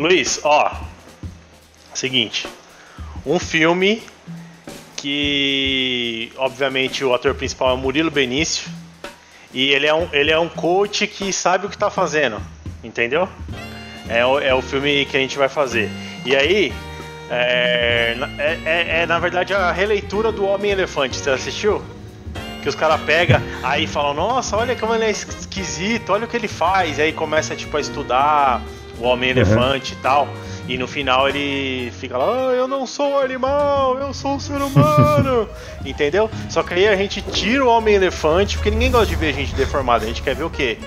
Luiz, ó. Seguinte. Um filme que, obviamente, o ator principal é Murilo Benício. E ele é um, ele é um coach que sabe o que tá fazendo. Entendeu? É o, é o filme que a gente vai fazer. E aí, é, é, é, é, na verdade a releitura do Homem-Elefante. Você assistiu? Que os caras pegam, aí falam, nossa, olha como ele é esquisito, olha o que ele faz. Aí começa tipo, a estudar o Homem-Elefante uhum. e tal. E no final ele fica lá, ah, eu não sou um animal, eu sou um ser humano. Entendeu? Só que aí a gente tira o Homem-Elefante, porque ninguém gosta de ver gente deformada. A gente quer ver o quê?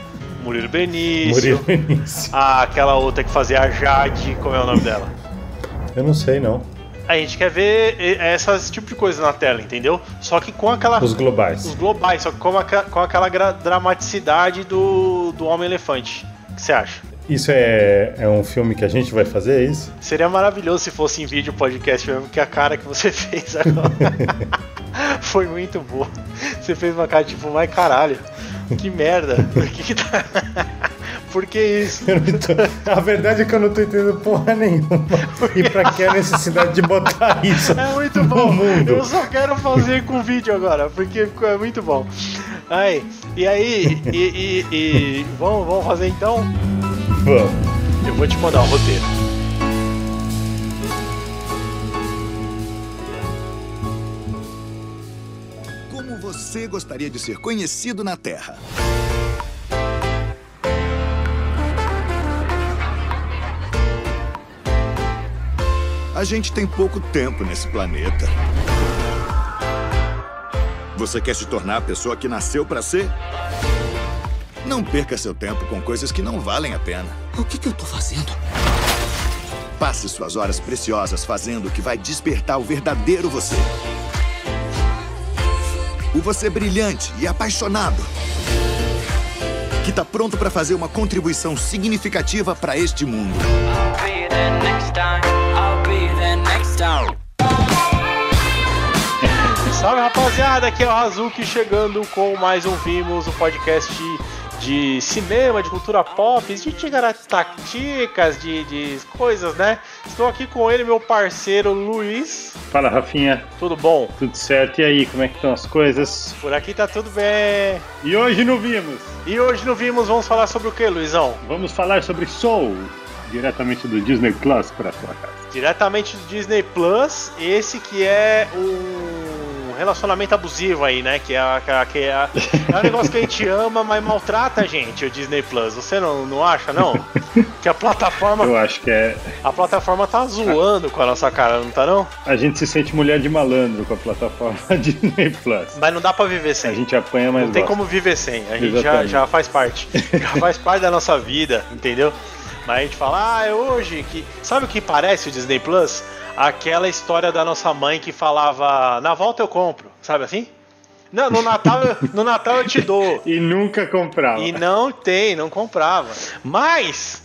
Murilo Benício. Murilo Benício. Ah, aquela outra que fazia a Jade, como é o nome dela? Eu não sei, não. A gente quer ver essas tipo de coisa na tela, entendeu? Só que com aquela. Os globais. Os globais, só que com, a, com aquela dramaticidade do, do Homem-Elefante. O que você acha? Isso é, é um filme que a gente vai fazer, é isso? Seria maravilhoso se fosse em vídeo podcast mesmo, que a cara que você fez agora foi muito boa. Você fez uma cara tipo, mas caralho, que merda. Por que, que tá. Por que isso? Tô... A verdade é que eu não tô entendendo porra nenhuma. E pra que a necessidade de botar isso? É muito bom. Mundo? Eu só quero fazer com vídeo agora, porque é muito bom. Aí, e aí, e, e, e vamos, vamos fazer então? Vamos. Eu vou te mandar o um roteiro. Como você gostaria de ser conhecido na Terra? A gente tem pouco tempo nesse planeta. Você quer se tornar a pessoa que nasceu para ser? Não perca seu tempo com coisas que não valem a pena. O que, que eu tô fazendo? Passe suas horas preciosas fazendo o que vai despertar o verdadeiro você. O você brilhante e apaixonado. Que tá pronto para fazer uma contribuição significativa para este mundo. Salve rapaziada, aqui é o Azuki chegando com mais um Vimos, o um podcast de cinema, de cultura pop, de tigarataticas, de, de coisas, né? Estou aqui com ele, meu parceiro Luiz. Fala, Rafinha. Tudo bom? Tudo certo. E aí, como é que estão as coisas? Por aqui tá tudo bem. E hoje não vimos? E hoje não vimos, vamos falar sobre o que, Luizão? Vamos falar sobre Soul, diretamente do Disney Plus para sua casa. Diretamente do Disney Plus, esse que é o relacionamento abusivo aí, né? Que é, que é, é um negócio que a gente ama, mas maltrata a gente, o Disney Plus. Você não, não acha, não? Que a plataforma. Eu acho que é. A plataforma tá zoando com a nossa cara, não tá não? A gente se sente mulher de malandro com a plataforma Disney Plus. Mas não dá pra viver sem. A gente apanha mais. Não tem como viver sem. A gente já, já faz parte. Já faz parte da nossa vida, entendeu? Mas a gente fala, ah, é hoje que. Sabe o que parece o Disney Plus? Aquela história da nossa mãe que falava: na volta eu compro, sabe assim? Não, no Natal, no Natal eu te dou. e nunca comprava. E não tem, não comprava. Mas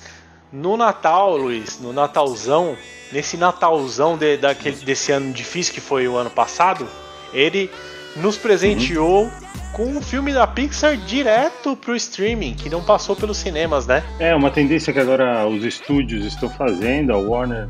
no Natal, Luiz, no Natalzão, nesse Natalzão de, daquele, desse ano difícil que foi o ano passado, ele nos presenteou uhum. com um filme da Pixar direto pro streaming, que não passou pelos cinemas, né? É, uma tendência que agora os estúdios estão fazendo, a Warner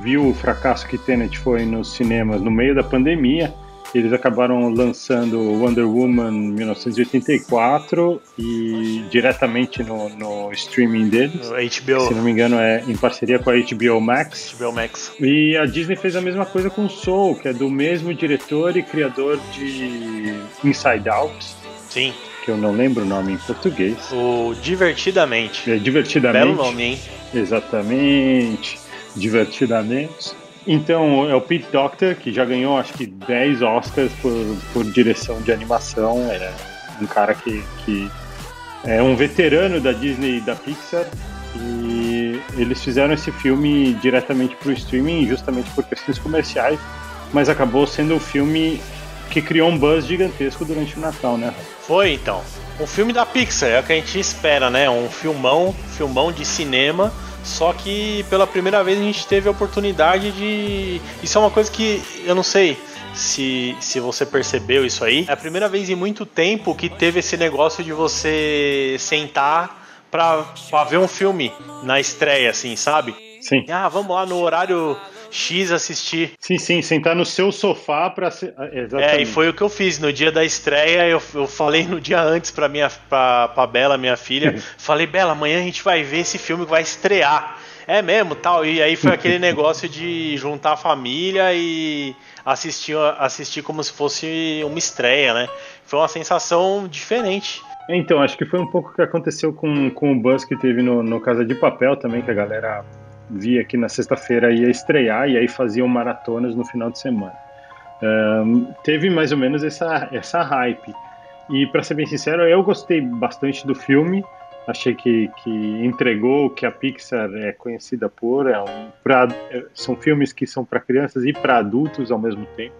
viu o fracasso que Tenet foi nos cinemas no meio da pandemia. Eles acabaram lançando Wonder Woman 1984 e diretamente no, no streaming deles. HBO. Se não me engano, é em parceria com a HBO Max. HBO Max. E a Disney fez a mesma coisa com Soul, que é do mesmo diretor e criador de Inside Out. Sim. Que eu não lembro o nome em português. O Divertidamente. É, Divertidamente. Belo nome, hein? Exatamente divertidamente. Então, é o Pete Doctor, que já ganhou acho que 10 Oscars por, por direção de animação. É um cara que, que é um veterano da Disney e da Pixar. E eles fizeram esse filme diretamente para o streaming, justamente por questões comerciais, mas acabou sendo um filme que criou um buzz gigantesco durante o Natal, né? Foi então. Um filme da Pixar, é o que a gente espera, né? Um filmão, filmão de cinema só que pela primeira vez a gente teve a oportunidade de. Isso é uma coisa que eu não sei se, se você percebeu isso aí. É a primeira vez em muito tempo que teve esse negócio de você sentar pra, pra ver um filme na estreia, assim, sabe? Sim. Ah, vamos lá no horário X assistir. Sim, sim, sentar no seu sofá pra. Exatamente. É, e foi o que eu fiz. No dia da estreia, eu, eu falei no dia antes pra, minha, pra, pra Bela, minha filha. falei, Bela, amanhã a gente vai ver esse filme que vai estrear. É mesmo, tal. E aí foi aquele negócio de juntar a família e assistir, assistir como se fosse uma estreia, né? Foi uma sensação diferente. Então, acho que foi um pouco o que aconteceu com, com o buzz que teve no, no Casa de Papel também, que a galera via que na sexta-feira ia estrear e aí faziam maratonas no final de semana. Um, teve mais ou menos essa, essa hype. E para ser bem sincero, eu gostei bastante do filme. Achei que, que entregou o que a Pixar é conhecida por. É um, pra, é, são filmes que são para crianças e para adultos ao mesmo tempo.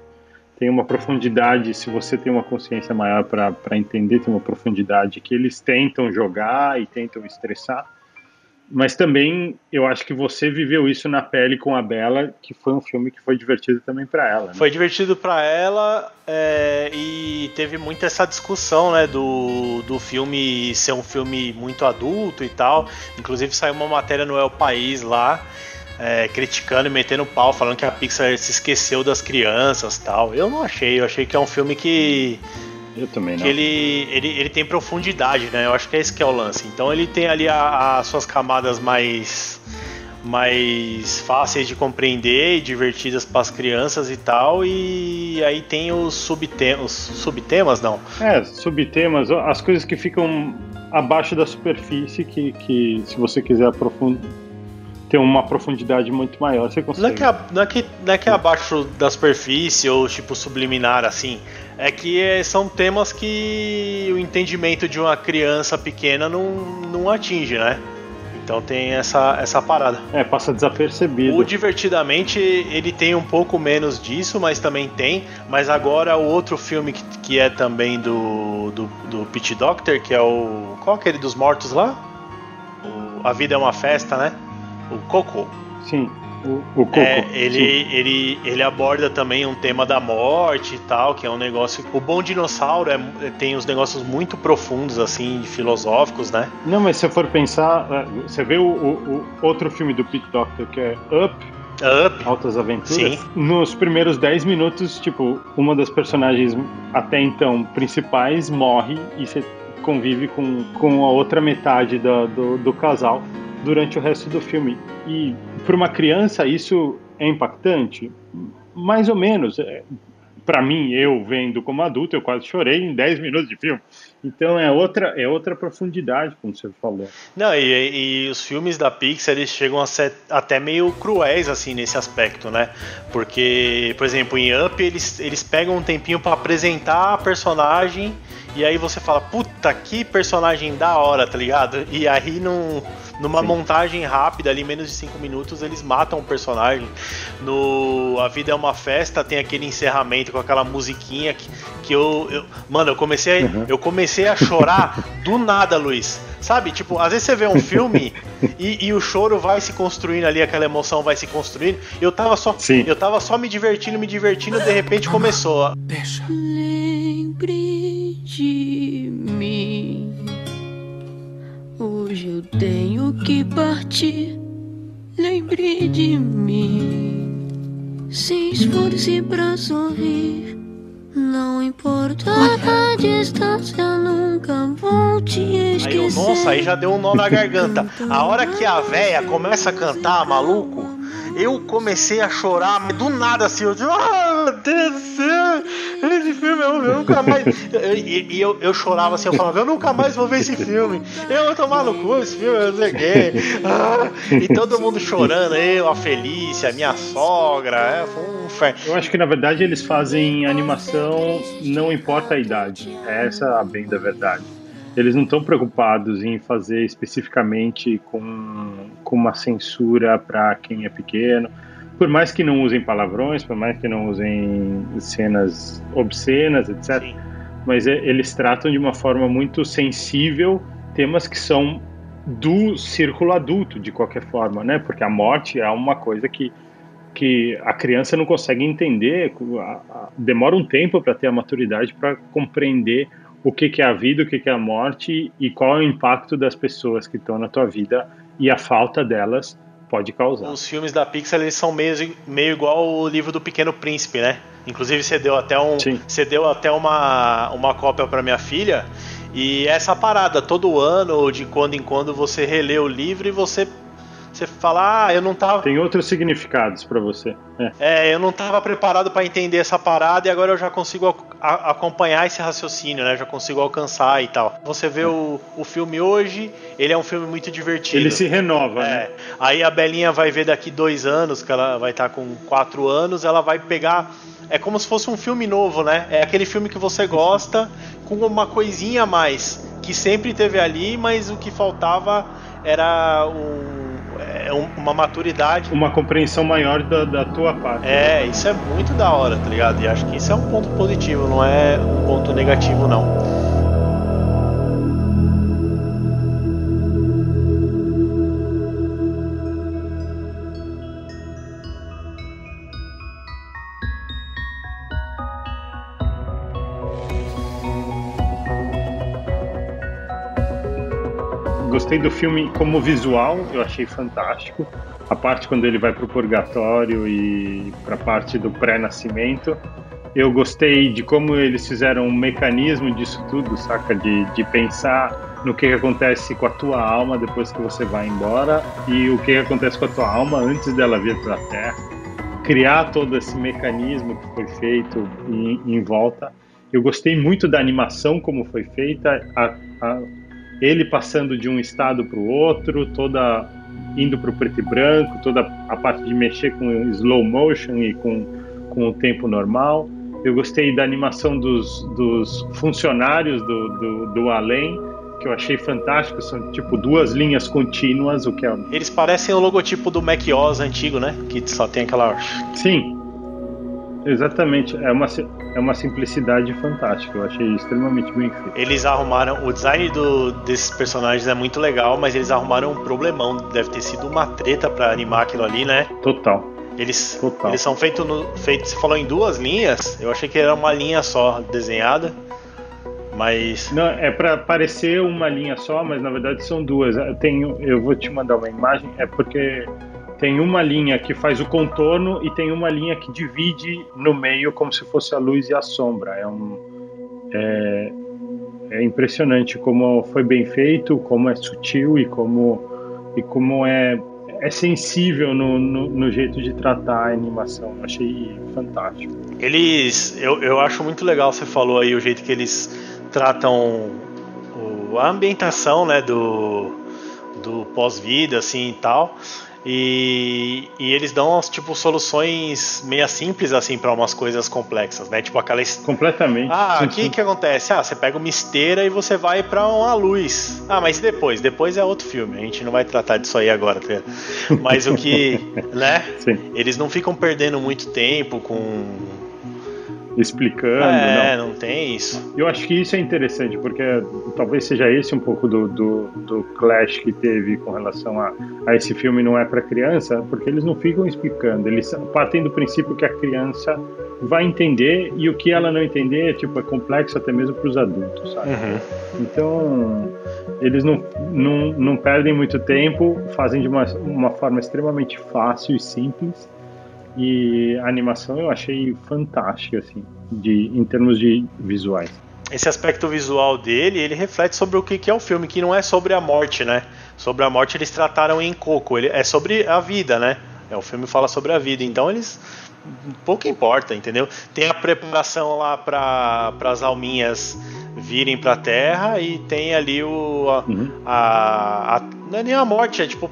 Tem uma profundidade, se você tem uma consciência maior para entender, tem uma profundidade que eles tentam jogar e tentam estressar mas também eu acho que você viveu isso na pele com a Bela, que foi um filme que foi divertido também para ela. Né? Foi divertido para ela é, e teve muita essa discussão, né, do, do filme ser um filme muito adulto e tal. Inclusive saiu uma matéria no El País lá. É, criticando e metendo pau, falando que a Pixar se esqueceu das crianças tal. Eu não achei, eu achei que é um filme que eu também não. Que ele, ele, ele tem profundidade, né? Eu acho que é esse que é o lance. Então ele tem ali as suas camadas mais mais fáceis de compreender e divertidas para as crianças e tal. E aí tem os subtemas, subtemas não? É, subtemas, as coisas que ficam abaixo da superfície que, que se você quiser aprofundar ter uma profundidade muito maior, você consegue. Não é que, a, não é que, não é que é abaixo da superfície ou tipo subliminar assim. É que é, são temas que o entendimento de uma criança pequena não, não atinge, né? Então tem essa, essa parada. É, passa desapercebido. O Divertidamente, ele tem um pouco menos disso, mas também tem. Mas agora o outro filme que, que é também do, do, do Pete Doctor, que é o. Qual é aquele dos mortos lá? O, a Vida é uma Festa, né? O Coco. Sim. O, o Coco. É, ele, ele, ele aborda também um tema da morte e tal, que é um negócio. O Bom Dinossauro é, tem uns negócios muito profundos, assim, filosóficos, né? Não, mas se for pensar, é, você vê o, o, o outro filme do Pete Doctor, que é Up, Up. Altas Aventuras. Sim. Nos primeiros 10 minutos, tipo, uma das personagens até então principais morre e você convive com, com a outra metade do, do, do casal durante o resto do filme. E para uma criança isso é impactante? Mais ou menos. É, para mim, eu vendo como adulto, eu quase chorei em 10 minutos de filme. Então é outra, é outra profundidade, como você falou. Não, e, e os filmes da Pixar eles chegam a ser até meio cruéis assim nesse aspecto, né? Porque, por exemplo, em Up eles, eles pegam um tempinho para apresentar a personagem e aí você fala, puta, que personagem da hora, tá ligado? E aí não numa Sim. montagem rápida, ali menos de 5 minutos, eles matam o personagem. No A Vida é uma Festa tem aquele encerramento com aquela musiquinha que, que eu, eu Mano, eu comecei, uhum. eu comecei a chorar do nada, Luiz. Sabe, tipo, às vezes você vê um filme e, e, o choro vai se construindo ali, aquela emoção vai se construindo. Eu tava só, Sim. eu tava só me divertindo, me divertindo, de repente começou. Deixa. Lembre de mim. Hoje eu tenho que partir. Lembre de mim. Se esforce pra sorrir. Não importa a distância, nunca vou te esquecer. Aí, nossa, aí já deu um nó na garganta. A hora que a véia começa a cantar, maluco, eu comecei a chorar, mas do nada assim, eu digo, ah, Deus eu, eu nunca mais. E, e eu, eu chorava assim, eu falava, eu nunca mais vou ver esse filme. Eu vou tomar no cu esse filme, eu sei ah, E todo mundo chorando, eu, a Felícia, a minha sogra, é, foi um. Eu acho que na verdade eles fazem animação, não importa a idade. Essa é a bem da verdade eles não estão preocupados em fazer especificamente com, com uma censura para quem é pequeno. Por mais que não usem palavrões, por mais que não usem cenas obscenas, etc. Sim. Mas eles tratam de uma forma muito sensível temas que são do círculo adulto, de qualquer forma, né? Porque a morte é uma coisa que, que a criança não consegue entender, demora um tempo para ter a maturidade para compreender o que, que é a vida, o que, que é a morte e qual é o impacto das pessoas que estão na tua vida e a falta delas pode causar. Os filmes da Pixar eles são meio, meio igual o livro do Pequeno Príncipe, né? Inclusive você deu até um, Sim. você deu até uma, uma cópia para minha filha. E essa parada, todo ano de quando em quando você relê o livro e você você fala, ah, eu não tava. Tem outros significados para você. É. é. eu não tava preparado para entender essa parada e agora eu já consigo acompanhar esse raciocínio, né? Já consigo alcançar e tal. Você vê é. o, o filme hoje, ele é um filme muito divertido. Ele se renova, é. né? Aí a Belinha vai ver daqui dois anos, que ela vai estar tá com quatro anos, ela vai pegar. É como se fosse um filme novo, né? É aquele filme que você gosta, com uma coisinha a mais, que sempre teve ali, mas o que faltava era um é uma maturidade. Uma compreensão maior da, da tua parte. É, isso é muito da hora, tá ligado? E acho que isso é um ponto positivo, não é um ponto negativo, não. Gostei do filme como visual, eu achei fantástico. A parte quando ele vai pro purgatório e pra parte do pré-nascimento. Eu gostei de como eles fizeram um mecanismo disso tudo, saca? De, de pensar no que, que acontece com a tua alma depois que você vai embora e o que, que acontece com a tua alma antes dela vir pra Terra. Criar todo esse mecanismo que foi feito em, em volta. Eu gostei muito da animação como foi feita. A, a, ele passando de um estado para o outro, toda indo para o preto e branco, toda a parte de mexer com slow motion e com, com o tempo normal. Eu gostei da animação dos, dos funcionários do, do, do além, que eu achei fantástico. São tipo duas linhas contínuas, o que é... Eles parecem o logotipo do Mac OS antigo, né? Que só tem aquela. Sim, exatamente. É uma, é uma simplicidade fantástica. Eu achei extremamente bem feito. Eles arrumaram. O design do, desses personagens é muito legal, mas eles arrumaram um problemão. Deve ter sido uma treta para animar aquilo ali, né? Total. Eles, Total. eles são feitos. Feito, você falou em duas linhas. Eu achei que era uma linha só desenhada. Mas. Não, é para parecer uma linha só, mas na verdade são duas. Eu, tenho, eu vou te mandar uma imagem, é porque tem uma linha que faz o contorno e tem uma linha que divide no meio como se fosse a luz e a sombra. É, um, é, é impressionante como foi bem feito, como é sutil e como, e como é, é sensível no, no, no jeito de tratar a animação. Achei fantástico. Eles, eu, eu acho muito legal, você falou aí o jeito que eles tratam o, a ambientação né, do, do pós-vida assim e tal. E, e eles dão tipo soluções meia simples assim para umas coisas complexas, né? Tipo aquela completamente. Ah, o que que acontece? Ah, você pega uma esteira e você vai para uma luz. Ah, mas depois, depois é outro filme. A gente não vai tratar disso aí agora, tá? Mas o que, né? Sim. Eles não ficam perdendo muito tempo com explicando. É, não. não tem isso. Eu acho que isso é interessante, porque talvez seja esse um pouco do, do, do clash que teve com relação a, a esse filme não é para criança, porque eles não ficam explicando, eles partem do princípio que a criança vai entender e o que ela não entender tipo, é complexo até mesmo para os adultos, sabe? Uhum. Então, eles não, não, não perdem muito tempo, fazem de uma, uma forma extremamente fácil e simples e a animação eu achei fantástica, assim, de, em termos de visuais. Esse aspecto visual dele, ele reflete sobre o que é o filme, que não é sobre a morte, né? Sobre a morte eles trataram em Coco, ele é sobre a vida, né? É, o filme fala sobre a vida, então eles pouco importa, entendeu? Tem a preparação lá para as alminhas virem para a Terra e tem ali o a, uhum. a, a, não é nem a morte, é tipo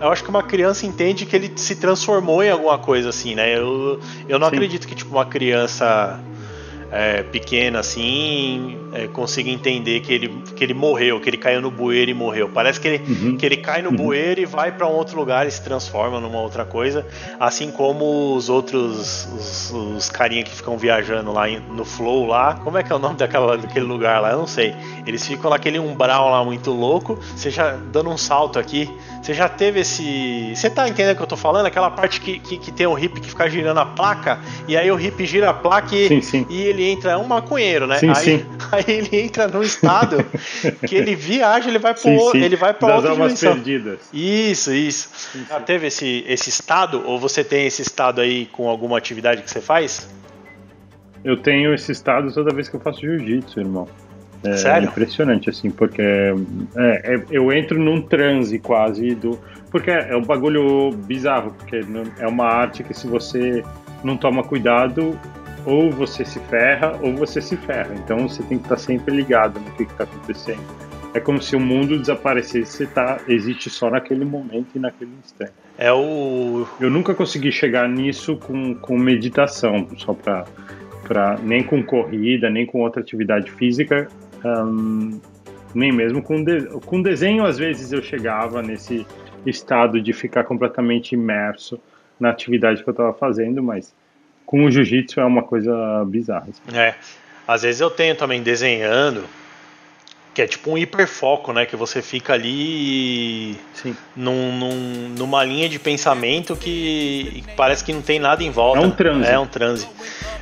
eu acho que uma criança entende que ele se transformou em alguma coisa assim, né? Eu, eu não Sim. acredito que tipo uma criança é, pequena assim é, consiga entender que ele, que ele morreu, que ele caiu no bueiro e morreu. Parece que ele, uhum. que ele cai no uhum. bueiro e vai para um outro lugar e se transforma numa outra coisa, assim como os outros os, os carinha que ficam viajando lá no flow lá. Como é que é o nome daquela, daquele lugar lá? Eu não sei. Eles ficam naquele umbral lá muito louco. Você já dando um salto aqui, você já teve esse. Você tá entendendo o que eu tô falando? Aquela parte que, que, que tem o hip que fica girando a placa, e aí o hip gira a placa e, sim, sim. e ele entra. É um maconheiro, né? Sim, aí, sim. Aí ele entra num estado que ele viaja, ele vai para ele vai para outra almas dimensão. perdidas. Isso, isso. Sim, sim. Já teve esse, esse estado ou você tem esse estado aí com alguma atividade que você faz? Eu tenho esse estado toda vez que eu faço jiu-jitsu, irmão. É Sério? impressionante, assim, porque é, é, eu entro num transe quase do. Porque é um bagulho bizarro, porque é uma arte que se você não toma cuidado, ou você se ferra ou você se ferra. Então você tem que estar sempre ligado no que está acontecendo. É como se o mundo desaparecesse, você tá, existe só naquele momento e naquele instante. É o. Eu nunca consegui chegar nisso com, com meditação, só para para nem com corrida, nem com outra atividade física, nem mesmo com, de, com desenho. Às vezes eu chegava nesse estado de ficar completamente imerso na atividade que eu estava fazendo, mas com o jiu-jitsu é uma coisa bizarra. É, às vezes eu tenho também desenhando, que é tipo um hiperfoco, né? Que você fica ali num, num, numa linha de pensamento que parece que não tem nada em volta. É um transe. É um transe.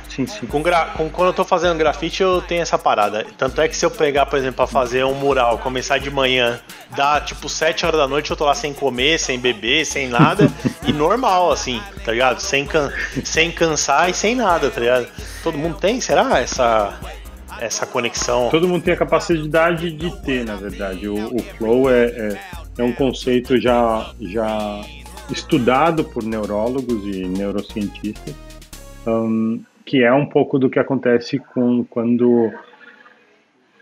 Sim, sim. Com, com, quando eu tô fazendo grafite, eu tenho essa parada. Tanto é que se eu pegar, por exemplo, pra fazer um mural, começar de manhã, dá tipo 7 horas da noite, eu tô lá sem comer, sem beber, sem nada, e normal, assim, tá ligado? Sem, can, sem cansar e sem nada, tá ligado? Todo mundo tem, será? Essa, essa conexão. Todo mundo tem a capacidade de ter, na verdade. O, o flow é, é, é, um conceito já, já estudado por neurólogos e neurocientistas. Um, que é um pouco do que acontece com quando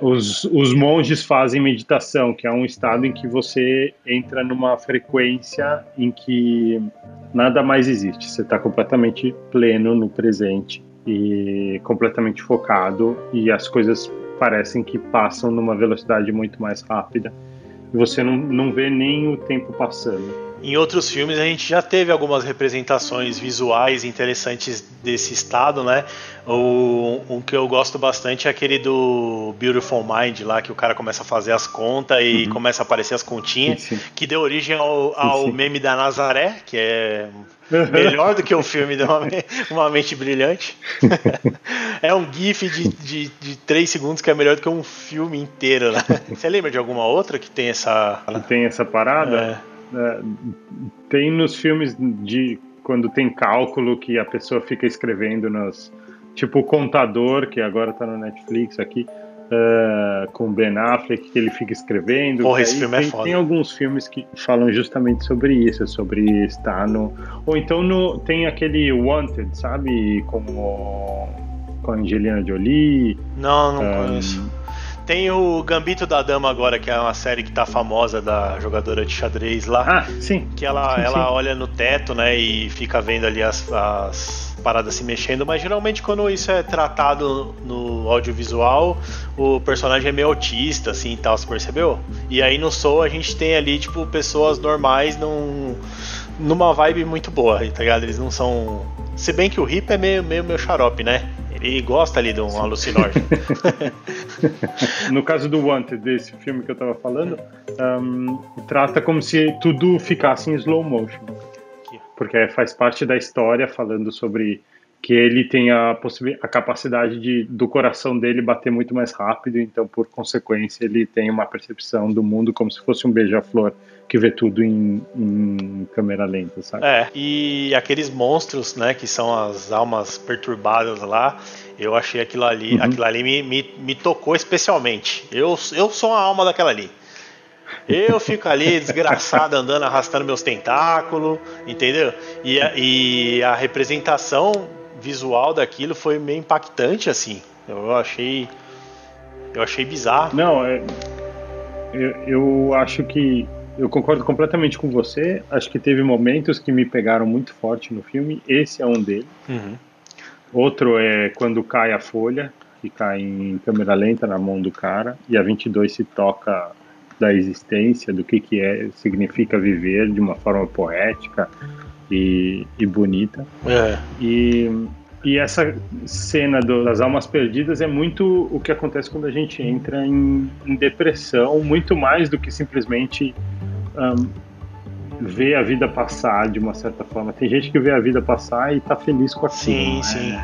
os, os monges fazem meditação, que é um estado em que você entra numa frequência em que nada mais existe. Você está completamente pleno no presente e completamente focado e as coisas parecem que passam numa velocidade muito mais rápida e você não, não vê nem o tempo passando. Em outros filmes a gente já teve algumas representações visuais interessantes desse estado, né? O, um que eu gosto bastante é aquele do Beautiful Mind lá, que o cara começa a fazer as contas e uhum. começa a aparecer as continhas, sim, sim. que deu origem ao, ao sim, meme da Nazaré, que é melhor do que o filme de uma, uma mente brilhante. é um GIF de, de, de 3 segundos que é melhor do que um filme inteiro, né? Você lembra de alguma outra que tem essa. Que tem essa parada? É. É, tem nos filmes de quando tem cálculo que a pessoa fica escrevendo nos tipo o contador que agora está no Netflix aqui uh, com Ben Affleck que ele fica escrevendo. Porra, esse filme é tem, é foda. Tem alguns filmes que falam justamente sobre isso, sobre estar no ou então no tem aquele Wanted, sabe, com o, com a Angelina Jolie. Não, não um, conheço. Tem o Gambito da Dama agora, que é uma série que tá famosa da jogadora de xadrez lá. Ah, sim. Que ela, sim, ela sim. olha no teto, né, e fica vendo ali as, as paradas se mexendo, mas geralmente quando isso é tratado no audiovisual, o personagem é meio autista, assim e tal, você percebeu? E aí no Soul a gente tem ali, tipo, pessoas normais num, numa vibe muito boa, tá ligado? Eles não são. Se bem que o Hip é meio, meio meu xarope, né? Ele gosta ali de um alucinógeno. no caso do Wanted, desse filme que eu tava falando, um, trata como se tudo ficasse em slow motion. Porque faz parte da história falando sobre que ele tem a, a capacidade de, do coração dele bater muito mais rápido, então, por consequência, ele tem uma percepção do mundo como se fosse um beija-flor que vê tudo em, em, câmera lenta, sabe? É, e aqueles monstros, né, que são as almas perturbadas lá, eu achei aquilo ali, uhum. aquilo ali me, me, me tocou especialmente. Eu, eu sou a alma daquela ali. Eu fico ali desgraçado andando, arrastando meus tentáculos, entendeu? E a, e a representação visual daquilo foi meio impactante, assim. Eu achei. Eu achei bizarro. Não, é, eu, eu acho que. Eu concordo completamente com você. Acho que teve momentos que me pegaram muito forte no filme. Esse é um deles. Uhum. Outro é quando cai a folha, que cai em câmera lenta na mão do cara. E a 22 se toca da existência, do que, que é, significa viver de uma forma poética e, e bonita. É. E, e essa cena do, das almas perdidas é muito o que acontece quando a gente entra em, em depressão, muito mais do que simplesmente um, ver a vida passar de uma certa forma. Tem gente que vê a vida passar e tá feliz com aquilo. Sim, não sim.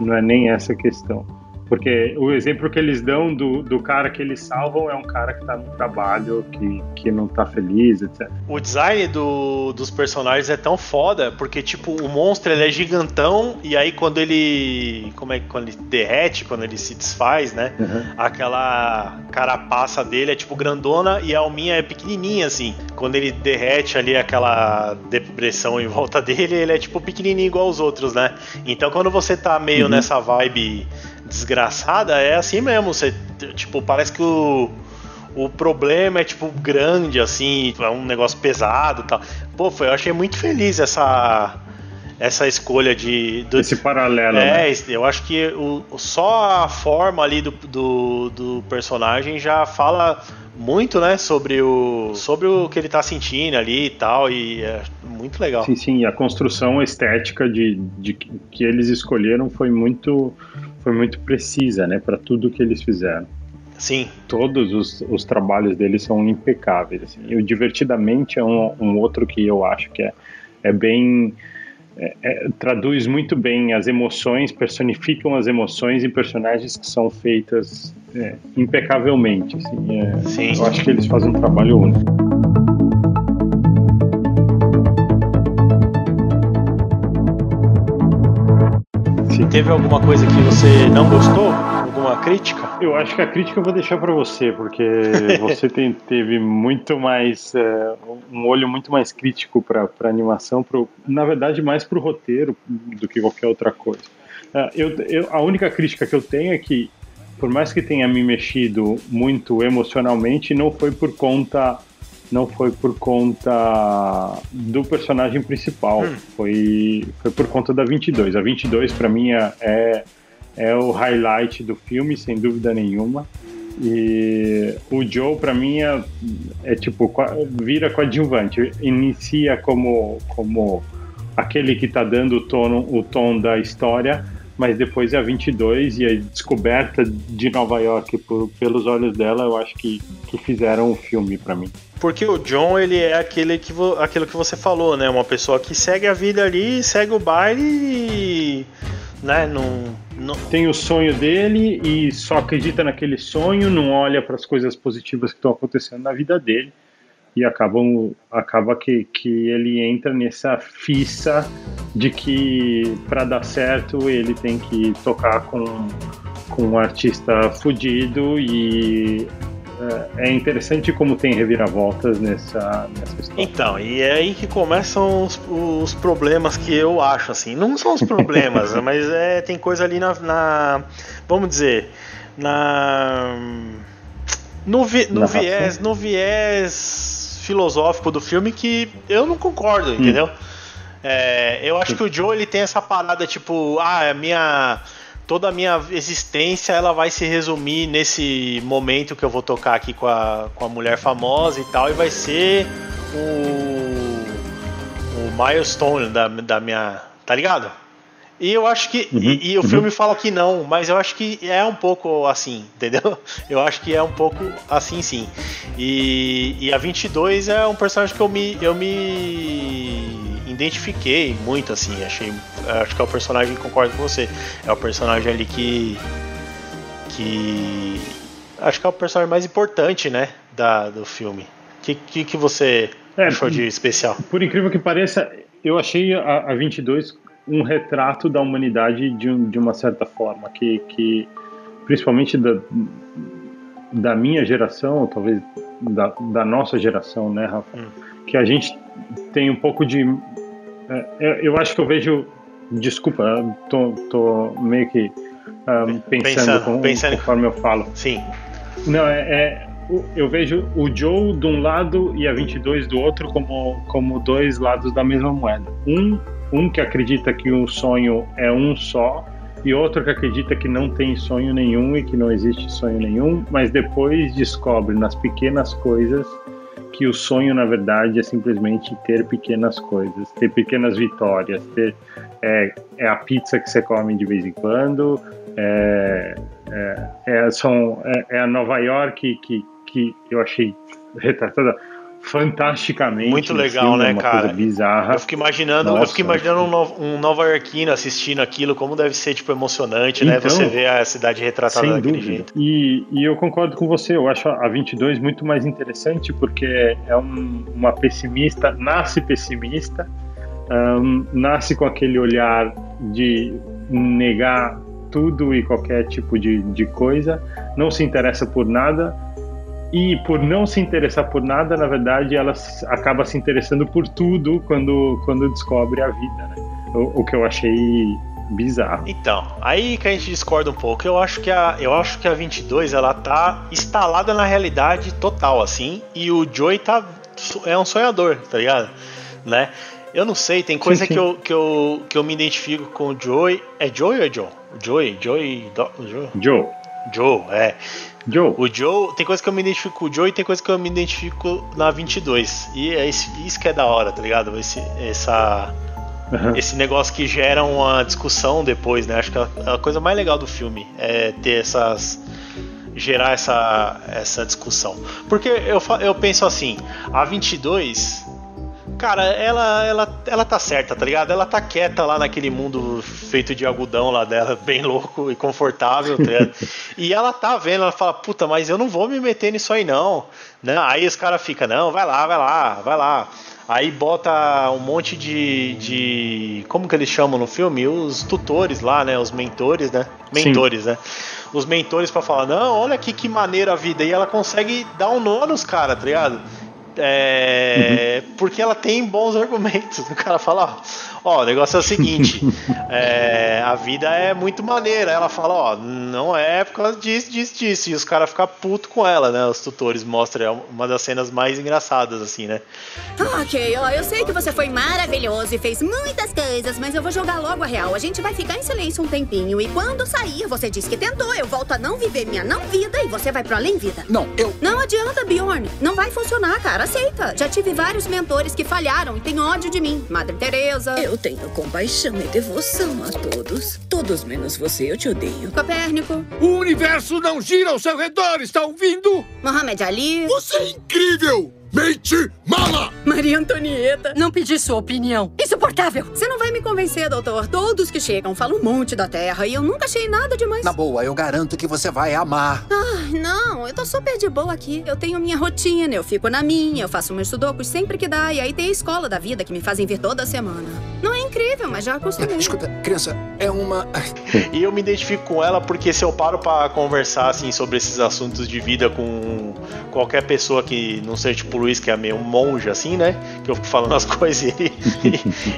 Não é nem essa questão. Porque o exemplo que eles dão do, do cara que eles salvam é um cara que tá no trabalho, que, que não tá feliz, etc. O design do, dos personagens é tão foda, porque, tipo, o monstro ele é gigantão, e aí quando ele. Como é que quando ele derrete, quando ele se desfaz, né? Uhum. Aquela carapaça dele é tipo grandona e a alminha é pequenininha, assim. Quando ele derrete ali aquela depressão em volta dele, ele é tipo pequenininho igual os outros, né? Então quando você tá meio uhum. nessa vibe desgraçada, é assim mesmo. Você, tipo, parece que o, o problema é, tipo, grande, assim, é um negócio pesado e tal. Pô, foi, eu achei muito feliz essa essa escolha de. Do, Esse paralelo. É, né? eu acho que o, só a forma ali do, do, do, personagem já fala muito, né, sobre o, sobre o que ele tá sentindo ali e tal, e é muito legal. Sim, sim, a construção estética de, de que eles escolheram foi muito foi muito precisa, né, para tudo que eles fizeram. Sim. Todos os, os trabalhos deles são impecáveis. Assim. E o Divertidamente é um, um outro que eu acho que é, é bem. É, é, traduz muito bem as emoções, personificam as emoções em personagens que são feitas é, impecavelmente. Assim, é, Sim. Eu acho que eles fazem um trabalho único. Teve alguma coisa que você não gostou? Alguma crítica? Eu acho que a crítica eu vou deixar para você, porque você tem, teve muito mais. É, um olho muito mais crítico para animação, pro, na verdade, mais para o roteiro do que qualquer outra coisa. Uh, eu, eu, a única crítica que eu tenho é que, por mais que tenha me mexido muito emocionalmente, não foi por conta não foi por conta do personagem principal, hum. foi, foi por conta da 22. A 22 para mim é, é, é o highlight do filme, sem dúvida nenhuma. E o Joe, para mim, é, é, tipo, vira coadjuvante. Inicia como, como aquele que tá dando o tom, o tom da história, mas depois é a 22 e a descoberta de Nova York por, pelos olhos dela, eu acho que, que fizeram o filme para mim. Porque o John, ele é aquele que, aquilo que você falou, né? Uma pessoa que segue a vida ali, segue o baile e. Né? Não, não... Tem o sonho dele e só acredita naquele sonho, não olha para as coisas positivas que estão acontecendo na vida dele e acabam, acaba que, que ele entra nessa fissa de que para dar certo ele tem que tocar com, com um artista fudido e é, é interessante como tem reviravoltas nessa, nessa história. Então, e é aí que começam os, os problemas que eu acho, assim. Não são os problemas, mas é, tem coisa ali na, na Vamos dizer. Na. No, vi, no viés. No viés filosófico do filme que eu não concordo, hum. entendeu? É, eu acho que o Joe ele tem essa parada tipo, ah, a minha toda a minha existência ela vai se resumir nesse momento que eu vou tocar aqui com a, com a mulher famosa e tal, e vai ser o, o milestone da, da minha. Tá ligado? E eu acho que. Uhum, e, e, o uhum. filme fala que não, mas eu acho que é um pouco assim, entendeu? Eu acho que é um pouco assim sim. E, e a 22 é um personagem que eu me. Eu me identifiquei muito, assim, achei. Acho que é o personagem, concordo com você. É o personagem ali que. que. Acho que é o personagem mais importante, né? Da, do filme. O que, que, que você é, achou de especial? Por incrível que pareça, eu achei a, a 22 um retrato da humanidade de, um, de uma certa forma, que, que principalmente da, da minha geração, ou talvez da, da nossa geração, né, Rafa? Hum. Que a gente tem um pouco de é, eu acho que eu vejo. Desculpa, tô, tô meio que um, pensando, pensando, com, pensando, conforme eu falo. Sim. Não, é, é, eu vejo o Joe de um lado e a 22 do outro como, como dois lados da mesma moeda. Um, um que acredita que o sonho é um só e outro que acredita que não tem sonho nenhum e que não existe sonho nenhum, mas depois descobre nas pequenas coisas que o sonho, na verdade, é simplesmente ter pequenas coisas, ter pequenas vitórias, ter é, é a pizza que você come de vez em quando, é, é, é são, é, é, a Nova York que, que eu achei retratada fantasticamente. Muito legal, filme, né, uma cara? Coisa bizarra. Eu fico imaginando, Nossa, eu fico imaginando um, no, um Nova Iorquino assistindo aquilo, como deve ser tipo emocionante, né? Então, Você vê a cidade retratada Sem daquele dúvida. jeito. E, e eu concordo com você, eu acho a 22 muito mais interessante porque é um- uma pessimista, nasce pessimista, ahn, nasce com aquele olhar de negar tudo e qualquer tipo de, de coisa, não se interessa por nada. E por não se interessar por nada, na verdade, ela acaba se interessando por tudo quando, quando descobre a vida, né? O, o que eu achei bizarro. Então, aí que a gente discorda um pouco. Eu acho que a, eu acho que a 22 ela tá instalada na realidade total, assim. E o Joey tá é um sonhador, tá ligado? Né? Eu não sei, tem coisa sim. Que, eu, que, eu, que eu me identifico com o Joey. É Joey ou é Joe? Joey, Joey, Do, Joe? Joe, Joe, é. Joe, O Joe, tem coisa que eu me identifico com o Joe e tem coisa que eu me identifico na 22. E é isso, isso que é da hora, tá ligado? Esse, essa, Aham. esse negócio que gera uma discussão depois, né? Acho que a, a coisa mais legal do filme é ter essas. gerar essa, essa discussão. Porque eu, eu penso assim, a 22. Cara, ela, ela, ela tá certa, tá ligado? Ela tá quieta lá naquele mundo feito de algodão lá dela, bem louco e confortável, tá ligado? E ela tá vendo, ela fala, puta, mas eu não vou me meter nisso aí não. Né? Aí os caras ficam, não, vai lá, vai lá, vai lá. Aí bota um monte de, de. Como que eles chamam no filme? Os tutores lá, né? Os mentores, né? Mentores, né? Os mentores pra falar, não, olha aqui que maneira a vida. E ela consegue dar um nó nos caras, tá ligado? É, Porque ela tem bons argumentos. O cara fala, ó, ó, o negócio é o seguinte, é, a vida é muito maneira. Ela fala, ó, não é por causa disso, disso, disso. E os caras ficam putos com ela, né? Os tutores mostram, é uma das cenas mais engraçadas, assim, né? Ok, ó, eu sei que você foi maravilhoso e fez muitas coisas, mas eu vou jogar logo a real. A gente vai ficar em silêncio um tempinho e quando sair, você disse que tentou, eu volto a não viver minha não vida e você vai pro além vida. Não, eu. Não adianta, Bjorn. Não vai funcionar, cara. Aceita. Já tive vários mentores que falharam e têm ódio de mim. Madre Teresa, Eu tenho compaixão e devoção a todos. Todos menos você, eu te odeio. Copérnico, O universo não gira ao seu redor, está ouvindo? Mohamed Ali, Você é incrível! Mente mala! Maria Antonieta. Não pedi sua opinião. Insuportável! Você não vai me convencer, doutor. Todos que chegam falam um monte da Terra e eu nunca achei nada demais. Na boa, eu garanto que você vai amar. Ai, não, eu tô super de boa aqui. Eu tenho minha rotina, eu fico na minha, eu faço meus sudokus sempre que dá, e aí tem a escola da vida que me fazem vir toda semana. Não é incrível, mas já acostumei. Escuta, criança, é uma. E eu me identifico com ela porque se eu paro pra conversar assim sobre esses assuntos de vida com qualquer pessoa que não seja tipo o Luiz, que é meio um monge assim, né? Que eu fico falando as coisas e,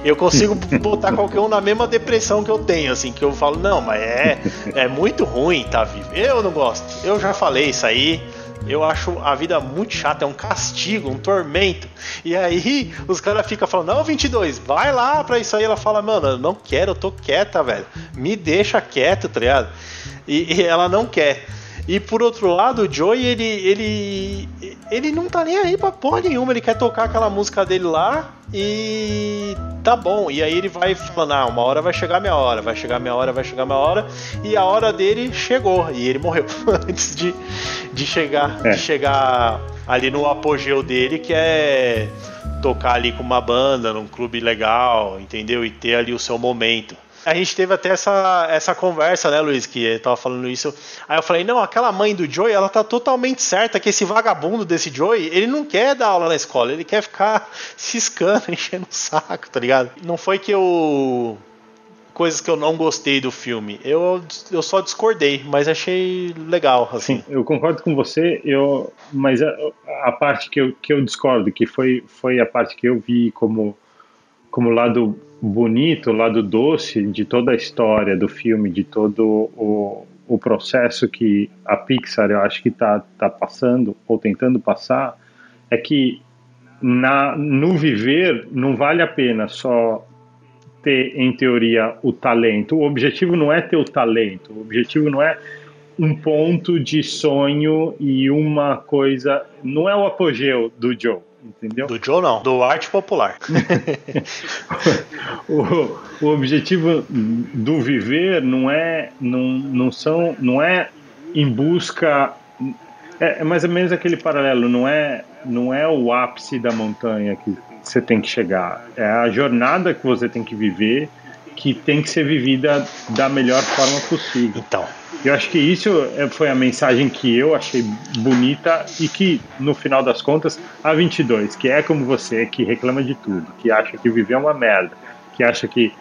e eu consigo botar qualquer um na mesma depressão que eu tenho, assim, que eu falo, não, mas é, é muito ruim tá vivo. Eu não gosto. Eu já falei isso aí. Eu acho a vida muito chata, é um castigo, um tormento. E aí os caras ficam falando, não, 22, vai lá pra isso aí. Ela fala, mano, eu não quero, eu tô quieta, velho. Me deixa quieto, tá ligado? E, e ela não quer. E por outro lado, o Joey, ele, ele, ele não tá nem aí pra porra nenhuma. Ele quer tocar aquela música dele lá e tá bom. E aí ele vai falando, ah, uma hora vai chegar minha hora, vai chegar minha hora, vai chegar minha hora. E a hora dele chegou e ele morreu antes de, de chegar, É. de chegar ali no apogeu dele, que é tocar ali com uma banda, num clube legal, entendeu? E ter ali o seu momento. A gente teve até essa, essa conversa, né, Luiz, que tava falando isso. Aí eu falei, não, aquela mãe do Joey, ela tá totalmente certa que esse vagabundo desse Joey, ele não quer dar aula na escola, ele quer ficar ciscando, enchendo o saco, tá ligado? Não foi que eu coisas que eu não gostei do filme. Eu, eu só discordei, mas achei legal, assim. Sim, eu concordo com você, eu, mas a, a parte que eu, que eu discordo, que foi, foi a parte que eu vi como, como lado bonito, lado doce de toda a história do filme, de todo o, o processo que a Pixar, eu acho que está tá passando, ou tentando passar, é que na, no viver não vale a pena só ter, em teoria, o talento. O objetivo não é ter o talento, o objetivo não é um ponto de sonho e uma coisa. Não é o apogeu do Joe, entendeu? Do Joe não, do arte popular. o, o objetivo do viver não é não, não são não é em busca É, é mais ou menos aquele paralelo, não é, não é o ápice da montanha que você tem que chegar, é a jornada que você tem que viver que tem que ser vivida da melhor forma possível. Então. Eu acho que isso é, foi a mensagem que eu achei bonita e que, no final das contas, a 22, que é como você, que reclama de tudo, que acha que viver é uma merda, que acha que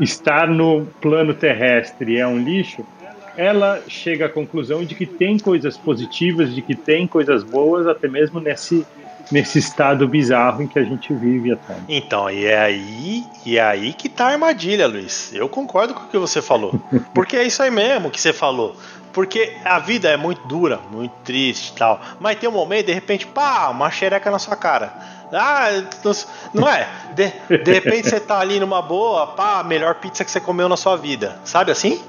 estar no plano terrestre é um lixo, ela chega à conclusão de que tem coisas positivas, de que tem coisas boas, até mesmo nesse nesse estado bizarro em que a gente vive até. Então, e é aí, e é aí que tá a armadilha, Luiz. Eu concordo com o que você falou. Porque é isso aí mesmo que você falou. Porque a vida é muito dura, muito triste e tal. Mas tem um momento, de repente, pá, uma xereca na sua cara. Ah, não é? De, de repente você tá ali numa boa, pá, a melhor pizza que você comeu na sua vida. Sabe assim?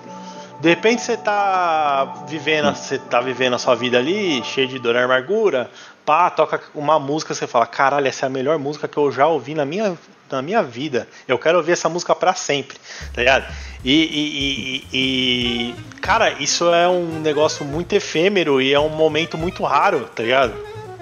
De repente você tá vivendo, você tá vivendo a sua vida ali, cheio de dor e amargura, pá, toca uma música, você fala, caralho, essa é a melhor música que eu já ouvi na minha, na minha vida. Eu quero ouvir essa música para sempre, tá ligado? E, e, e, e, cara, isso é um negócio muito efêmero e é um momento muito raro, tá ligado?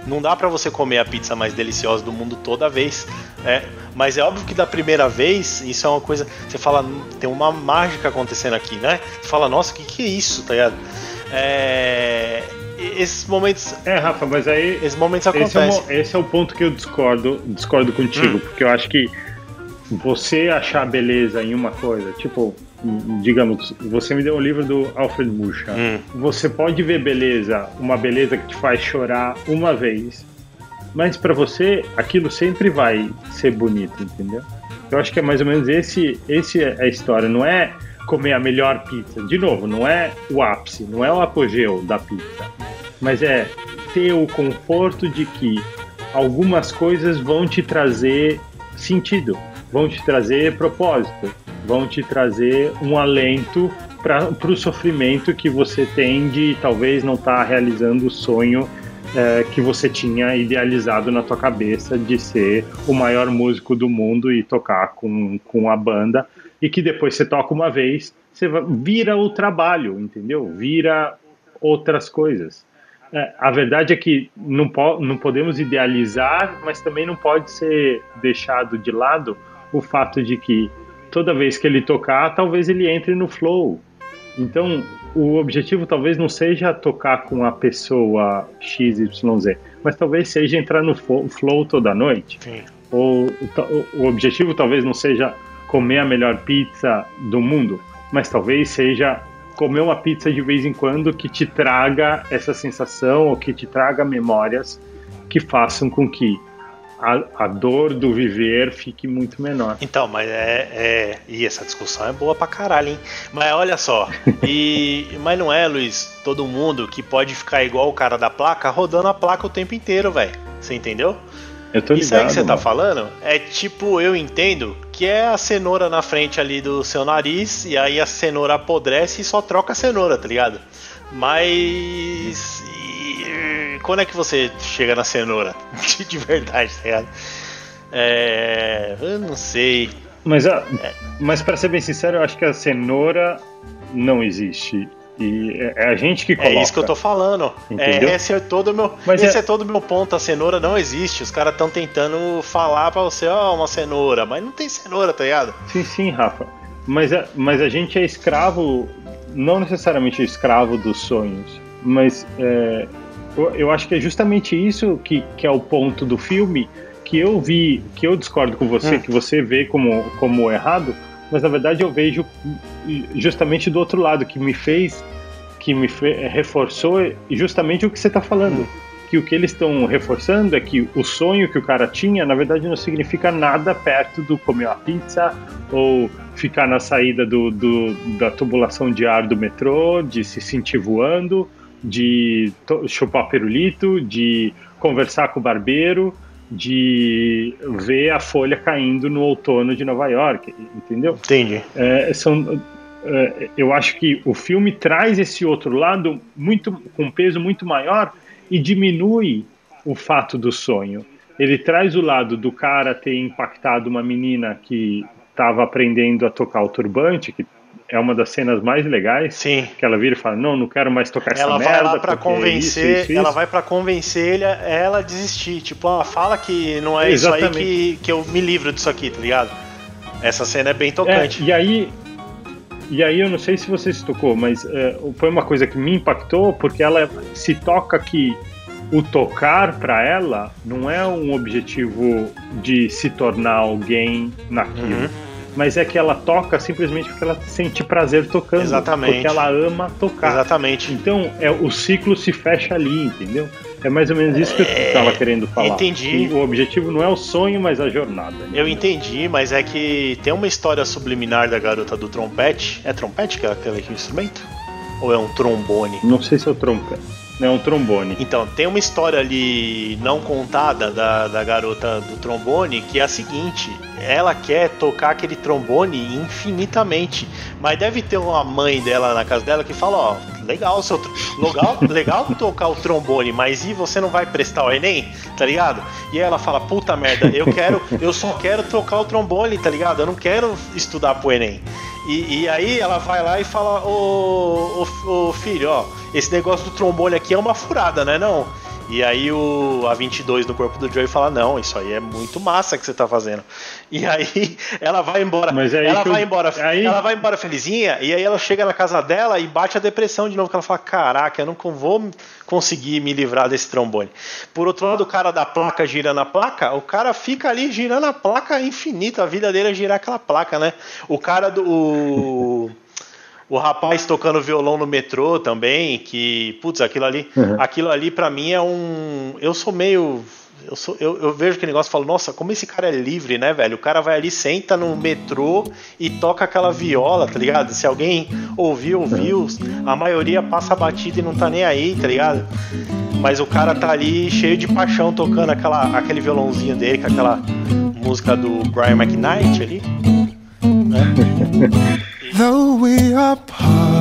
Não dá para você comer a pizza mais deliciosa do mundo toda vez. É, mas é óbvio que da primeira vez, isso é uma coisa. Você fala, tem uma mágica acontecendo aqui, né? Você fala, nossa, o que, que é isso, tá ligado? É, esses momentos. É, Rafa, mas aí. Esses momentos acontecem. Esse é, o, esse é o ponto que eu discordo, discordo contigo, hum. porque eu acho que você achar beleza em uma coisa, tipo, digamos, você me deu um livro do Alfred Mucha. Hum. Você pode ver beleza, uma beleza que te faz chorar uma vez, mas para você aquilo sempre vai ser bonito, entendeu? Eu acho que é mais ou menos esse, esse é a história, não é comer a melhor pizza. De novo, não é o ápice, não é o apogeu da pizza, mas é ter o conforto de que algumas coisas vão te trazer sentido, vão te trazer propósito, vão te trazer um alento para o sofrimento que você tem de talvez não estar tá realizando o sonho é, que você tinha idealizado na tua cabeça de ser o maior músico do mundo e tocar com, com a banda e que depois você toca uma vez, você vira o trabalho, entendeu? Vira outras coisas. É, a verdade é que não, po não podemos idealizar, mas também não pode ser deixado de lado o fato de que toda vez que ele tocar, talvez ele entre no flow. Então, o objetivo talvez não seja tocar com a pessoa XYZ, mas talvez seja entrar no flow toda noite. Sim. Ou o objetivo talvez não seja comer a melhor pizza do mundo, mas talvez seja comer uma pizza de vez em quando que te traga essa sensação ou que te traga memórias que façam com que a, a dor do viver fique muito menor. Então, mas é, é, E essa discussão é boa pra caralho, hein? Mas olha só. E, mas não é, Luiz, todo mundo que pode ficar igual o cara da placa rodando a placa o tempo inteiro, velho. Você entendeu? Eu tô ligado, Isso aí que você tá falando é tipo, eu entendo que é a cenoura na frente ali do seu nariz e aí a cenoura apodrece e só troca a cenoura, tá ligado? Mas. E, quando é que você chega na cenoura? De verdade, tá ligado? É. Eu não sei. Mas, é. mas para ser bem sincero, eu acho que a cenoura não existe. E é, é a gente que coloca. É isso que eu tô falando. É, esse é todo meu, Mas esse é... é todo meu ponto. A cenoura não existe. Os caras estão tentando falar para você, ó, oh, uma cenoura, mas não tem cenoura, tá ligado? Sim, sim, Rafa. Mas a, mas a gente é escravo, não necessariamente escravo dos sonhos, mas é, eu, eu, acho que é justamente isso que, que é o ponto do filme que eu vi, que eu discordo com você, hum. que você vê como, como errado mas na verdade eu vejo justamente do outro lado, que me fez, que me reforçou justamente o que você está falando. Hum. Que o que eles estão reforçando é que o sonho que o cara tinha, na verdade, não significa nada perto do comer uma pizza ou ficar na saída do, do da tubulação de ar do metrô, de se sentir voando, de chupar pirulito, de conversar com o barbeiro de ver a folha caindo no outono de Nova York, entendeu? Entendi. É, são, é, eu acho que o filme traz esse outro lado muito com peso muito maior e diminui o fato do sonho. Ele traz o lado do cara ter impactado uma menina que estava aprendendo a tocar o turbante, que é uma das cenas mais legais. Sim. Que ela vira e fala: Não, não quero mais tocar essa ela merda. vai lá pra é convencer, isso, isso, ela isso." vai para convencer ele, ela a desistir. Tipo, ó, fala que não é isso Exatamente. aí que, que eu me livro disso aqui, tá ligado? Essa cena é bem É, tocante. e aí. E aí eu não sei se você se tocou, mas é, foi uma coisa que me impactou porque ela se toca que o tocar para ela não é um objetivo de se tornar alguém naquilo. Uhum. Mas é que ela toca simplesmente porque ela sente prazer tocando. Exatamente. Porque ela ama tocar. Exatamente. Então, é, o ciclo se fecha ali, entendeu? É mais ou menos isso que eu estava querendo falar. entendi. Que o objetivo não é o sonho, mas a jornada. Eu entendi, mas é que tem uma história subliminar da garota do trompete. É trompete que é aquele instrumento? Ou é um trombone? Não sei se é o trompa. É um trombone. Então, tem uma história ali não contada da, da garota do trombone que é a seguinte: ela quer tocar aquele trombone infinitamente, mas deve ter uma mãe dela na casa dela que fala: Ó, legal, seu, legal, legal tocar o trombone, mas e você não vai prestar o Enem? Tá ligado? E ela fala: puta merda, eu quero, eu só quero tocar o trombone, tá ligado? Eu não quero estudar pro Enem. E, e aí ela vai lá e fala: Ô, ô, ô filho, ó, esse negócio do trombone aqui é uma furada, né? Não. E aí o A22 no corpo do Joey fala: Não, isso aí é muito massa que você tá fazendo. E aí ela vai embora. Mas é ela vai eu- embora. aí- Ela vai embora felizinha, e aí ela chega na casa dela e bate a depressão de novo, que ela fala: Caraca, eu não vou conseguir me livrar desse trombone. Por outro lado, o cara da placa girando a placa, o cara fica ali girando a placa infinita, a vida dele é girar aquela placa, né? O cara do. O, o rapaz tocando violão no metrô também, que, putz, aquilo ali, Uhum. aquilo ali pra mim é um. Eu sou meio. Eu, sou, eu, eu vejo aquele negócio e falo, nossa, como esse cara é livre, né, velho? O cara vai ali, senta no metrô e toca aquela viola, tá ligado? Se alguém ouvir, ouviu. A maioria passa batida e não tá nem aí, tá ligado? Mas o cara tá ali cheio de paixão tocando aquela, aquele violãozinho dele, com aquela música do Brian McKnight ali. Though we are parting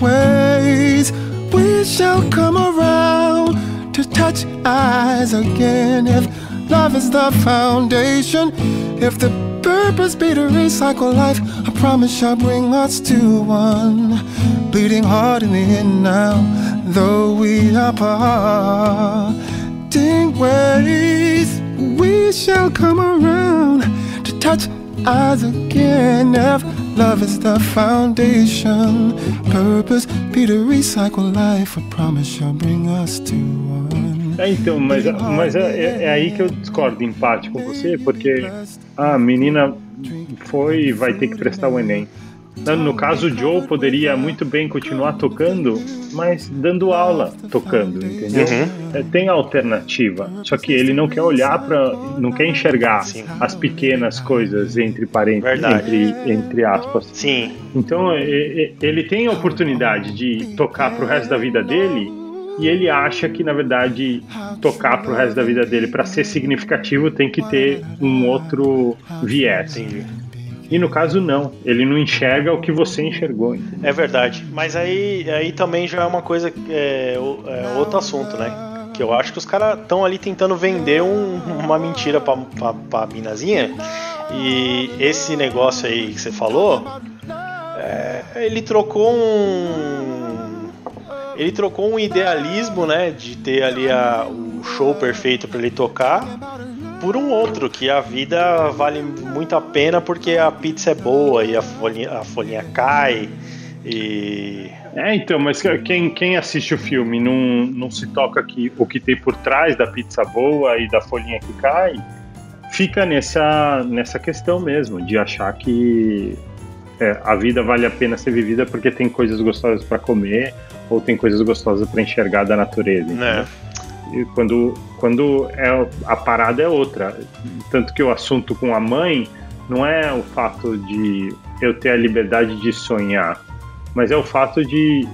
ways, we shall come around to touch eyes again. If love is the foundation, if the purpose be to recycle life, I promise shall bring us to one. Bleeding heart in the end now, though we are parting ways, we shall come around to touch eyes again. If love is the foundation, purpose be to recycle life. I promise shall bring us to one. É, então, mas, mas é, é- é aí que eu discordo em parte com você, porque a menina foi e vai ter que prestar o Enem. No- caso, o Joe poderia muito bem continuar tocando, mas dando aula tocando, entendeu? É, tem alternativa. Só que ele não quer olhar para, não quer enxergar Sim. as pequenas coisas entre parênteses, entre, entre aspas. Sim, Então ele tem a oportunidade de tocar pro resto da vida dele e ele acha que na verdade tocar pro resto da vida dele para ser significativo tem que ter um outro viés. entendi. E no caso não, ele não enxerga o que você enxergou. É verdade. Mas aí, aí também já é uma coisa, é, é outro assunto, né? Que eu acho que os caras estão ali tentando vender um- uma mentira pra, pra, pra minazinha. E esse negócio aí que você falou, é, ele trocou um. Ele trocou um idealismo, né? De ter ali a, o show perfeito pra ele tocar por um outro, que a vida vale muito a pena porque a pizza é boa e a folhinha, a folhinha cai. E. É, então, mas quem, quem assiste o filme não, não se toca que o que tem por trás da pizza boa e da folhinha que cai, fica nessa, nessa questão mesmo, de achar que é, a vida vale a pena ser vivida porque tem coisas gostosas para comer ou tem coisas gostosas para enxergar da natureza. Né? E quando, quando é, a parada é outra. Tanto que o assunto com a mãe não é o fato de eu ter a liberdade de sonhar, mas é o fato de.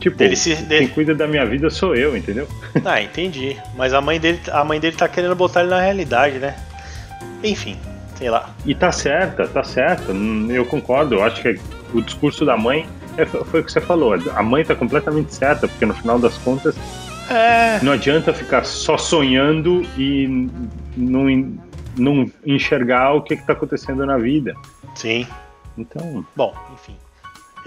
Tipo, Dele se- quem dele- cuida da minha vida sou eu, entendeu? Ah, entendi. Mas a mãe dele, a mãe dele tá querendo botar ele na realidade, né? Enfim, sei lá. E tá certa, tá certa. hum, Eu concordo. Eu acho que o discurso da mãe é- foi o que você falou. A mãe tá completamente certa, porque no final das contas É. não adianta ficar só sonhando e não, não enxergar o que está acontecendo na vida. Sim. Então. Bom, enfim.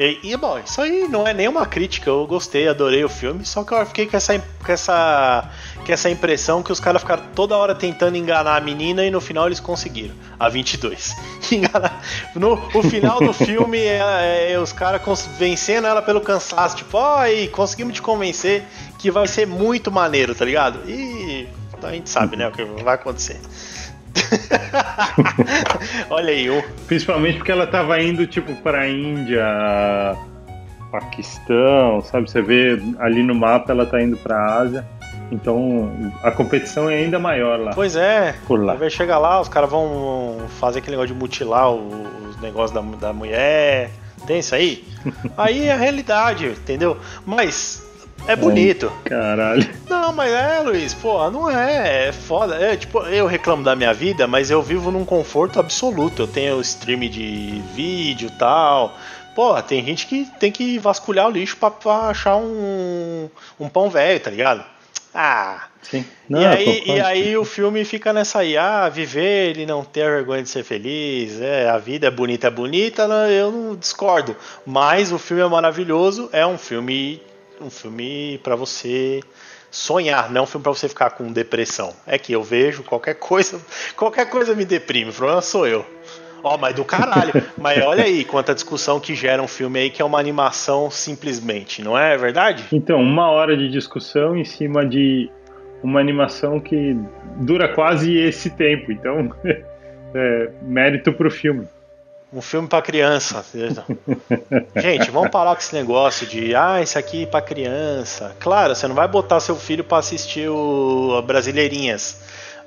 E, e, bom, isso aí não é nenhuma crítica, eu gostei, adorei o filme, só que eu fiquei com essa, com essa, com essa impressão que os caras ficaram toda hora tentando enganar a menina e no final eles conseguiram, a 22. Enganar. No o final do filme é, é os caras vencendo ela pelo cansaço, tipo, ó, oh, conseguimos te convencer que vai ser muito maneiro, tá ligado? E a gente sabe, né, o que vai acontecer. Olha aí, um. Principalmente porque ela tava indo, tipo, pra Índia, Paquistão, sabe? Você vê ali no mapa ela tá indo pra Ásia. Então a competição é ainda maior lá. Pois é. Por lá. Vai chegar lá, os caras vão fazer aquele negócio de mutilar os negócios da, da mulher. Tem isso aí? aí é a realidade, entendeu? Mas é bonito. caralho. Não, mas é, Luiz, pô, não é. É foda. É, tipo, eu reclamo da minha vida, mas eu vivo num conforto absoluto. Eu tenho stream de vídeo e tal. Pô, tem gente que tem que vasculhar o lixo pra, pra achar um, um pão velho, tá ligado? Ah. Sim. Não, e aí, e aí o filme fica nessa aí, ah, viver e não ter vergonha de ser feliz, é, a vida é bonita, é bonita, eu não discordo. Mas o filme é maravilhoso, é um filme um filme para você sonhar, não um filme para você ficar com depressão. É que eu vejo qualquer coisa, qualquer coisa me deprime, o problema sou eu. Ó, oh, mas do caralho. mas olha aí quanta discussão que gera um filme aí que é uma animação simplesmente, não é verdade? Então, uma hora de discussão em cima de uma animação que dura quase esse tempo. Então, é, mérito pro filme um filme para criança. Gente, vamos parar com esse negócio de ah, isso aqui é para criança. Claro, você não vai botar seu filho para assistir o Brasileirinhas,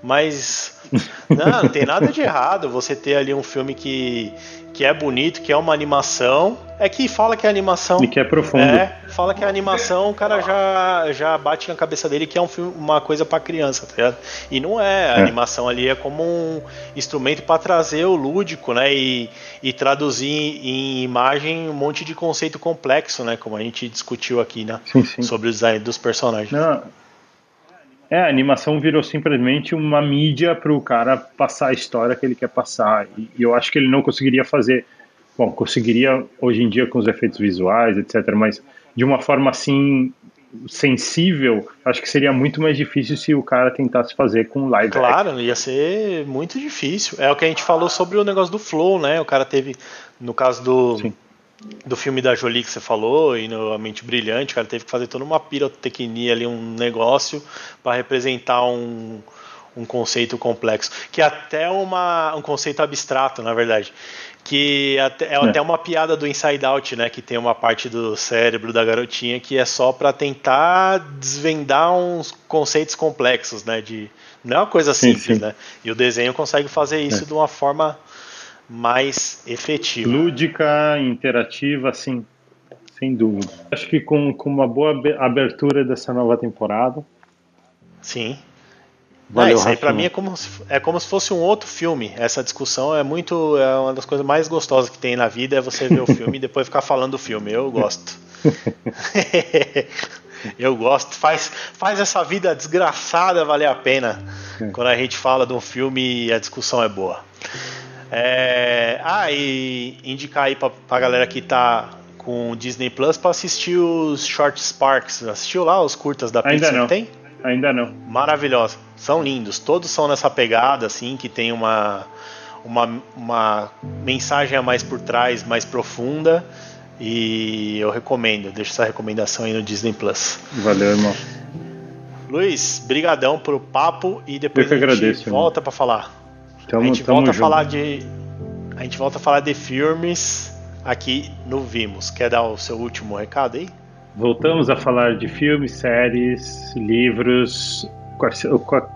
mas não, não tem nada de errado você ter ali um filme que que é bonito, que é uma animação. É que fala que é animação. E que é profundo. É, fala que é animação, o cara já, já bate na cabeça dele que é um filme, uma coisa para criança, tá ligado? E não é. A é. animação ali é como um instrumento para trazer o lúdico, né? E, e traduzir em imagem um monte de conceito complexo, né? Como a gente discutiu aqui, né? Sim, sim. Sobre o design dos personagens. Não. É, a animação virou simplesmente uma mídia para o cara passar a história que ele quer passar. E, e, eu acho que ele não conseguiria fazer. Bom, conseguiria hoje em dia com os efeitos visuais, etc., mas de uma forma assim sensível, acho que seria muito mais difícil se o cara tentasse fazer com live. Claro, ia ser muito difícil. É o que a gente falou sobre o negócio do flow, né? O cara teve, no caso do. Sim do filme da Jolie que você falou, e no A Mente Brilhante, cara, teve que fazer toda uma pirotecnia ali, um negócio para representar um, um conceito complexo, que é até uma, um conceito abstrato, na verdade, que até, é, é até uma piada do Inside Out, né, que tem uma parte do cérebro da garotinha que é só para tentar desvendar uns conceitos complexos, né, de não é uma coisa simples, sim, sim. né, e o desenho consegue fazer isso é. de uma forma mais efetiva. Lúdica, interativa, sim, sem dúvida. Acho que com, com uma boa abertura dessa nova temporada. Sim. Valeu, ah, isso aí para mim é como, se, é como se fosse um outro filme. Essa discussão é muito. É uma das coisas mais gostosas que tem na vida é você ver o filme e depois ficar falando do filme. Eu gosto. Eu gosto. Faz, faz essa vida desgraçada valer a pena é. quando a gente fala de um filme e a discussão é boa. É... Ah, e indicar aí pra, pra galera que tá com Disney Plus pra assistir os Short Sparks. Assistiu lá os curtas da Pixar? Ainda não. Tem? Ainda não. Maravilhosa. São lindos. Todos são nessa pegada, assim, que tem uma, uma, uma mensagem a mais por trás, mais profunda. E eu recomendo. Deixo essa recomendação aí no Disney Plus. Valeu, irmão. Luiz, brigadão pro papo e depois a gente agradeço, volta para falar. Tamo, a gente volta junto. a falar de a gente volta a falar de filmes aqui no Vimos. Quer dar o seu último recado aí? Voltamos a falar de filmes, séries, livros,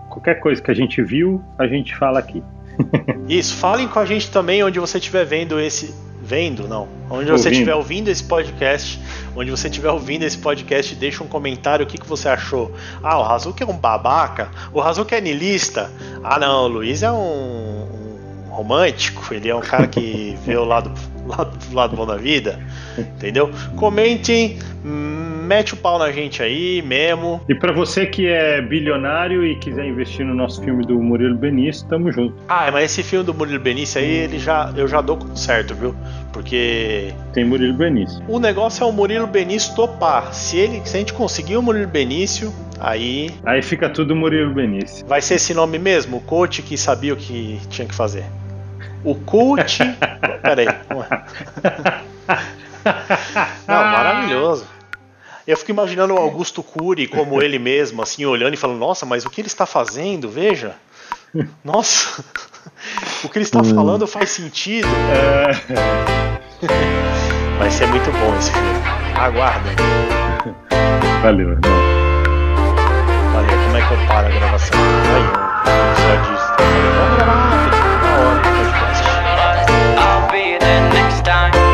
qualquer coisa que a gente viu, a gente fala aqui. Isso, falem com a gente também onde você estiver vendo esse vendo, não. Onde você estiver ouvindo esse podcast, onde você estiver ouvindo esse podcast, deixa um comentário o que, que você achou. Ah, o Razuki é um babaca? O Razuki é nilista? Ah, não, o Luiz é um, um romântico, ele é um cara que vê o lado, lado, lado bom da vida, entendeu? Comentem. Hum, mete o pau na gente aí mesmo. E pra você que é bilionário e quiser investir no nosso filme do Murilo Benício, tamo junto. Ah, mas esse filme do Murilo Benício aí, ele já, eu já dou certo, viu? Porque Tem Murilo Benício. o negócio é o Murilo Benício topar. Se, ele, se a gente conseguir o Murilo Benício, aí Aí fica tudo Murilo Benício. vai ser esse nome mesmo, o coach que sabia o que tinha que fazer. O coach. Peraí. Não, maravilhoso. Eu fico imaginando o Augusto Cury como ele mesmo, assim, olhando e falando: Nossa, mas o que ele está fazendo? Veja. Nossa, o que ele está falando faz sentido. Vai ser muito bom esse filme. Aguardem. Valeu, irmão. Valeu, como é que eu paro a gravação? Aí, o episódio disso. Vamos gravar hora podcast. I'll be there next time.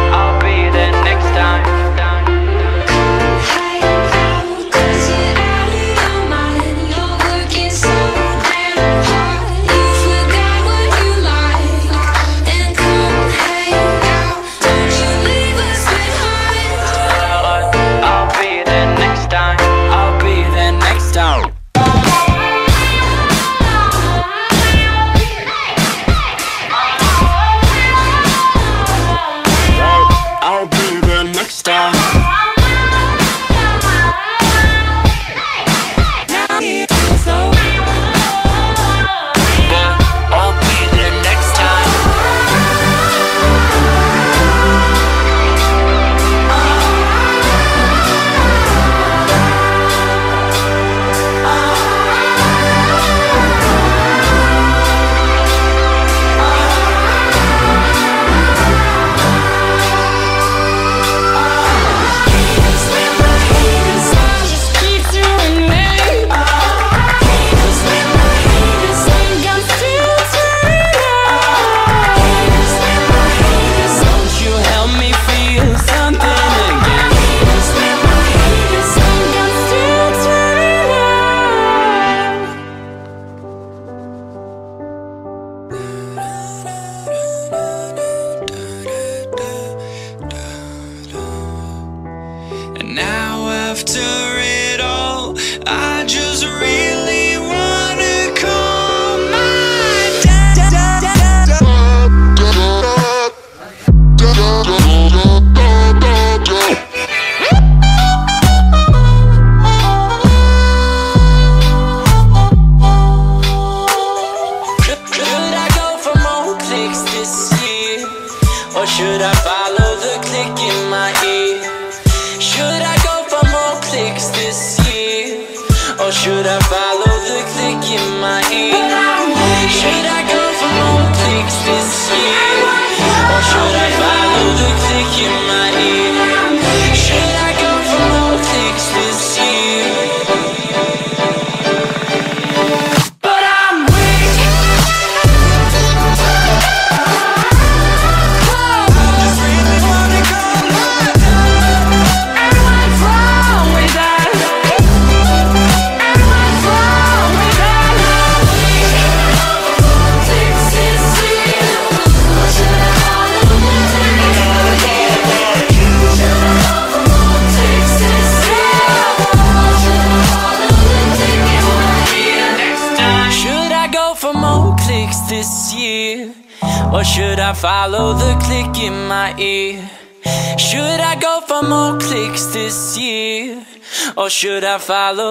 Should I follow